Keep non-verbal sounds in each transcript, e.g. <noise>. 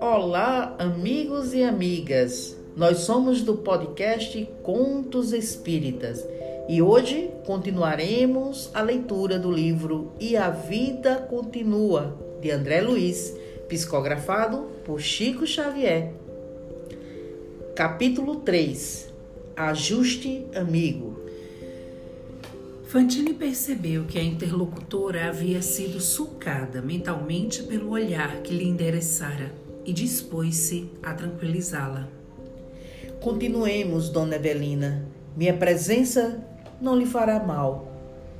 Olá, amigos e amigas. Nós somos do podcast Contos Espíritas e hoje continuaremos a leitura do livro E a Vida Continua, de André Luiz, psicografado por Chico Xavier. Capítulo 3 Ajuste Amigo Fantine percebeu que a interlocutora havia sido sulcada mentalmente pelo olhar que lhe endereçara e dispôs-se a tranquilizá-la. Continuemos, dona Evelina. Minha presença não lhe fará mal.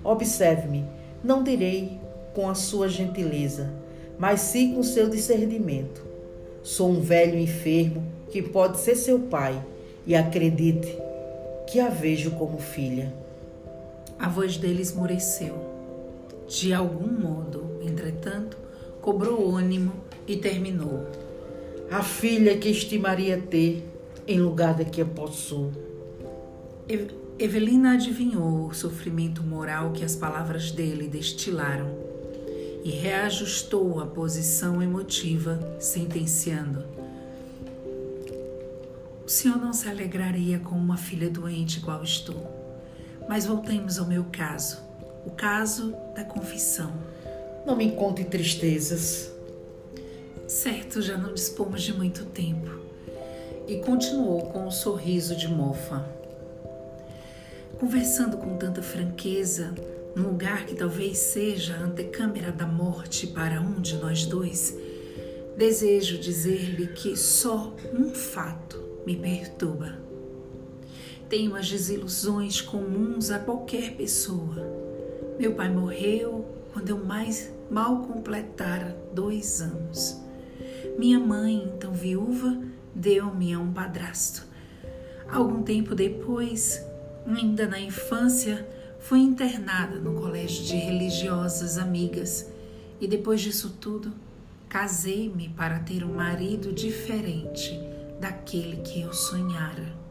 Observe-me, não direi com a sua gentileza, mas sim com seu discernimento. Sou um velho enfermo que pode ser seu pai, e acredite que a vejo como filha. A voz dele esmureceu. De algum modo, entretanto, cobrou ânimo e terminou. A filha que estimaria ter em lugar da que eu possuo. Evelina adivinhou o sofrimento moral que as palavras dele destilaram e reajustou a posição emotiva, sentenciando: O senhor não se alegraria com uma filha doente igual estou. Mas voltemos ao meu caso, o caso da confissão. Não me conte tristezas. Certo, já não dispomos de muito tempo. E continuou com um sorriso de mofa. Conversando com tanta franqueza, num lugar que talvez seja a antecâmara da morte para um de nós dois, desejo dizer-lhe que só um fato me perturba. Tenho as desilusões comuns a qualquer pessoa. Meu pai morreu quando eu mais mal completara dois anos. Minha mãe, então viúva, deu-me a um padrasto. Algum tempo depois, ainda na infância, fui internada no colégio de religiosas amigas e depois disso tudo, casei-me para ter um marido diferente daquele que eu sonhara.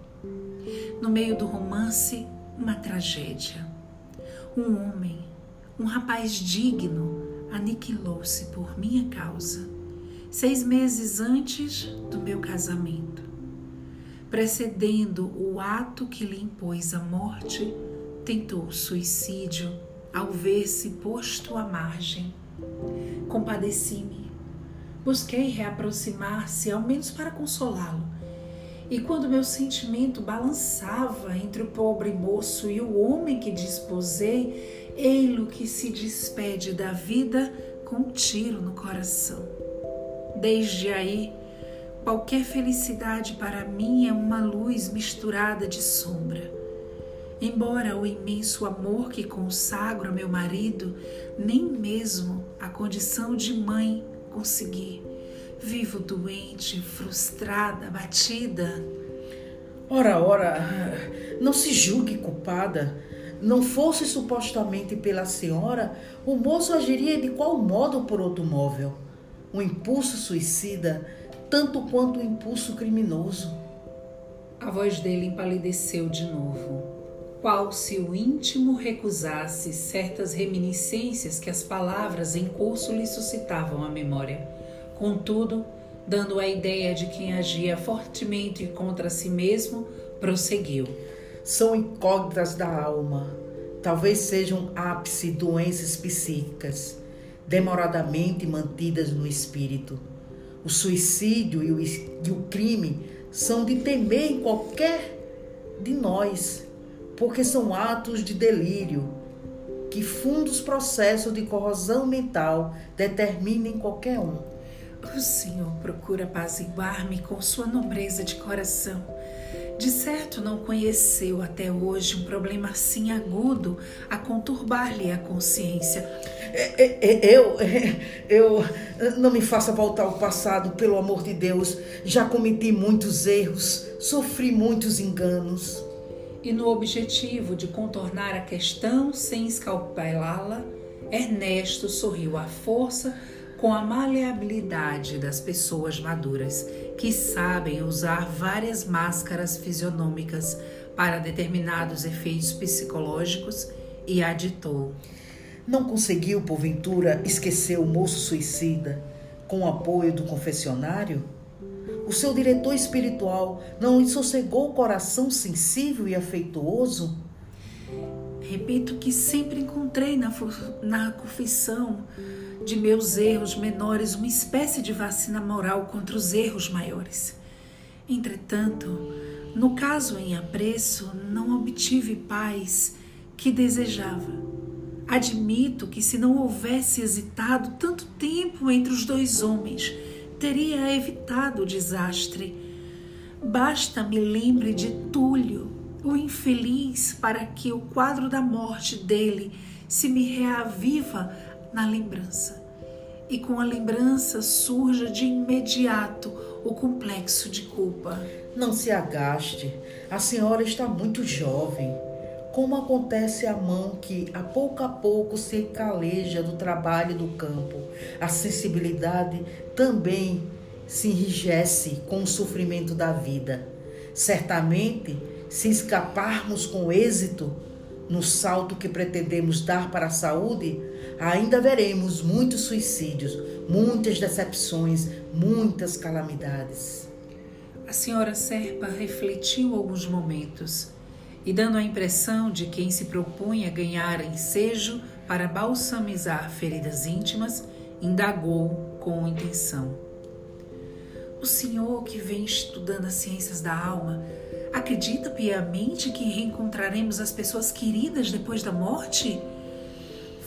No meio do romance, uma tragédia. Um homem, um rapaz digno, aniquilou-se por minha causa, seis meses antes do meu casamento. Precedendo o ato que lhe impôs a morte, tentou suicídio ao ver-se posto à margem. Compadeci-me. Busquei reaproximar-se, ao menos para consolá-lo, e quando meu sentimento balançava entre o pobre moço e o homem que disposei, ei-lo que se despede da vida com um tiro no coração. Desde aí, qualquer felicidade para mim é uma luz misturada de sombra. Embora o imenso amor que consagro a meu marido, nem mesmo a condição de mãe consegui Vivo doente, frustrada, abatida. Ora, ora, não se julgue culpada. Não fosse supostamente pela senhora, o moço agiria de qual modo por outro móvel? Um impulso suicida, tanto quanto um impulso criminoso. A voz dele empalideceu de novo, qual se o íntimo recusasse certas reminiscências que as palavras em curso lhe suscitavam à memória. Contudo, dando a ideia de quem agia fortemente contra si mesmo, prosseguiu. São incógnitas da alma. Talvez sejam ápice doenças psíquicas, demoradamente mantidas no espírito. O suicídio e o, e o crime são de temer em qualquer de nós, porque são atos de delírio que fundos processos de corrosão mental determinam em qualquer um. O Senhor procura apaziguar-me com sua nobreza de coração. De certo, não conheceu até hoje um problema assim agudo a conturbar-lhe a consciência. É, é, é, eu, eu, não me faça voltar ao passado, pelo amor de Deus. Já cometi muitos erros, sofri muitos enganos. E no objetivo de contornar a questão sem escalpelá-la, Ernesto sorriu à força com a maleabilidade das pessoas maduras que sabem usar várias máscaras fisionômicas para determinados efeitos psicológicos e aditou. Não conseguiu, porventura, esquecer o moço suicida com o apoio do confessionário? O seu diretor espiritual não lhe sossegou o coração sensível e afetuoso? Repito que sempre encontrei na, na confissão de meus erros menores uma espécie de vacina moral contra os erros maiores. Entretanto, no caso em apreço, não obtive paz que desejava. Admito que se não houvesse hesitado tanto tempo entre os dois homens, teria evitado o desastre. Basta me lembre de Túlio, o infeliz, para que o quadro da morte dele se me reaviva na lembrança. E com a lembrança surja de imediato o complexo de culpa. Não se agaste, a senhora está muito jovem. Como acontece a mão que, a pouco a pouco, se caleja do trabalho do campo, a sensibilidade também se enrijece com o sofrimento da vida. Certamente, se escaparmos com êxito no salto que pretendemos dar para a saúde, ainda veremos muitos suicídios, muitas decepções, muitas calamidades. A senhora Serpa refletiu alguns momentos e, dando a impressão de quem se propunha ganhar ensejo para balsamizar feridas íntimas, indagou com intenção. O senhor que vem estudando as ciências da alma acredita piamente que reencontraremos as pessoas queridas depois da morte?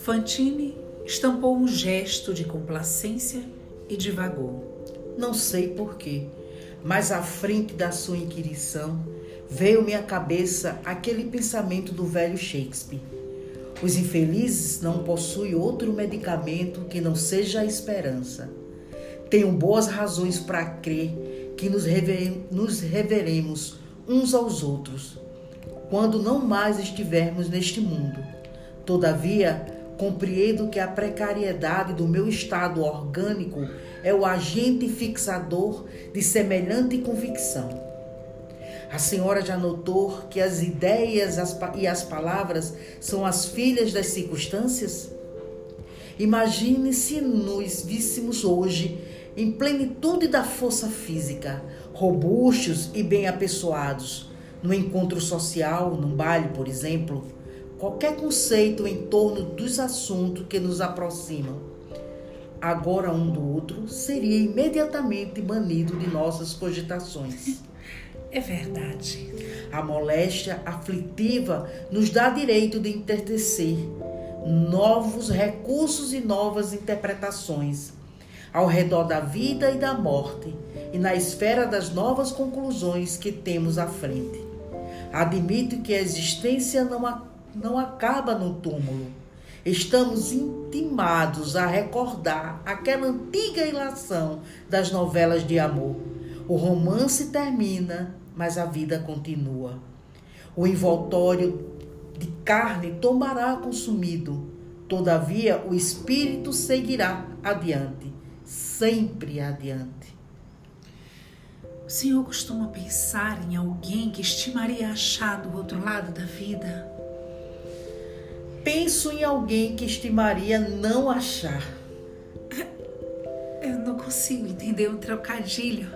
Fantine estampou um gesto de complacência e divagou. Não sei porquê, mas à frente da sua inquirição veio-me à cabeça aquele pensamento do velho Shakespeare. Os infelizes não possuem outro medicamento que não seja a esperança. Tenho boas razões para crer que nos, rever, nos reveremos uns aos outros quando não mais estivermos neste mundo. Todavia, compreendo que a precariedade do meu estado orgânico é o agente fixador de semelhante convicção. A senhora já notou que as ideias e as palavras são as filhas das circunstâncias? Imagine se nos víssemos hoje em plenitude da força física, robustos e bem apessoados, no encontro social, num baile, por exemplo, qualquer conceito em torno dos assuntos que nos aproximam, agora um do outro, seria imediatamente banido de nossas cogitações. <laughs> É verdade. A moléstia aflitiva nos dá direito de entertecer novos recursos e novas interpretações ao redor da vida e da morte e na esfera das novas conclusões que temos à frente. Admito que a existência não, não acaba no túmulo. Estamos intimados a recordar aquela antiga ilação das novelas de amor. O romance termina mas a vida continua. O envoltório de carne tomará consumido, todavia o espírito seguirá adiante, sempre adiante. O senhor costuma pensar em alguém que estimaria achar do outro lado da vida? Penso em alguém que estimaria não achar. Eu não consigo entender o um trocadilho.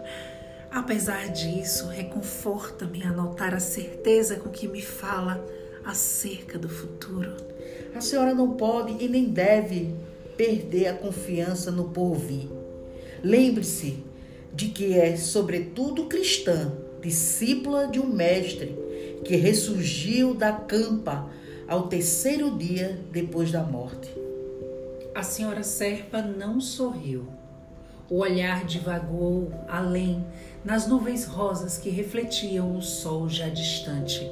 Apesar disso, reconforta-me a notar a certeza com que me fala acerca do futuro. A senhora não pode e nem deve perder a confiança no porvir. Lembre-se de que é, sobretudo, cristã, discípula de um mestre que ressurgiu da campa ao terceiro dia depois da morte. A senhora Serpa não sorriu. O olhar divagou além nas nuvens rosas que refletiam o sol já distante,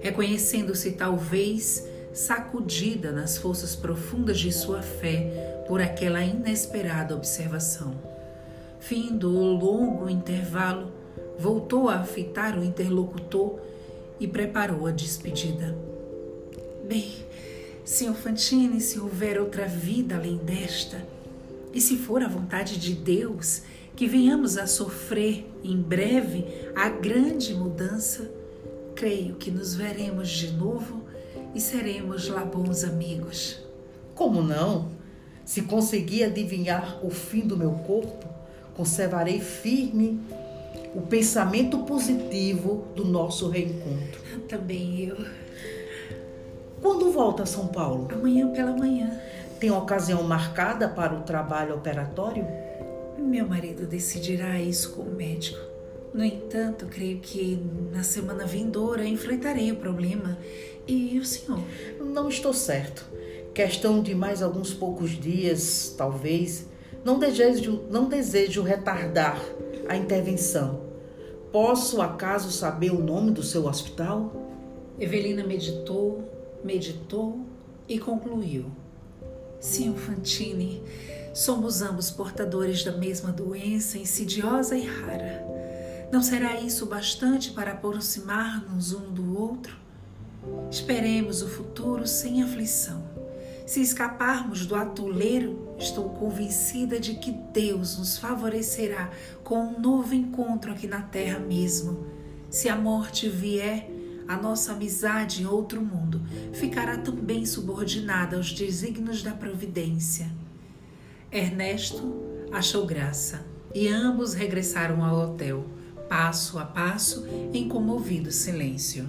reconhecendo-se talvez sacudida nas forças profundas de sua fé por aquela inesperada observação. Findo o longo intervalo, voltou a fitar o interlocutor e preparou a despedida. Bem, Sr. Fantini, se houver outra vida além desta, e se for a vontade de Deus, que venhamos a sofrer em breve a grande mudança, creio que nos veremos de novo e seremos lá bons amigos. Como não? Se conseguir adivinhar o fim do meu corpo, conservarei firme o pensamento positivo do nosso reencontro. Também eu. Quando volta a São Paulo? Amanhã pela manhã. Tem ocasião marcada para o trabalho operatório? Meu marido decidirá isso com o médico. No entanto, creio que na semana vindoura enfrentarei o problema. E o senhor? Não estou certo. Questão de mais alguns poucos dias, talvez. Não desejo, não desejo retardar a intervenção. Posso acaso saber o nome do seu hospital? Evelina meditou, meditou e concluiu. Sim, Fantini, somos ambos portadores da mesma doença insidiosa e rara. Não será isso bastante para aproximar-nos um do outro? Esperemos o futuro sem aflição. Se escaparmos do atoleiro, estou convencida de que Deus nos favorecerá com um novo encontro aqui na terra mesmo. Se a morte vier, a nossa amizade em outro mundo ficará também subordinada aos desígnios da providência. Ernesto achou graça e ambos regressaram ao hotel, passo a passo, em comovido silêncio.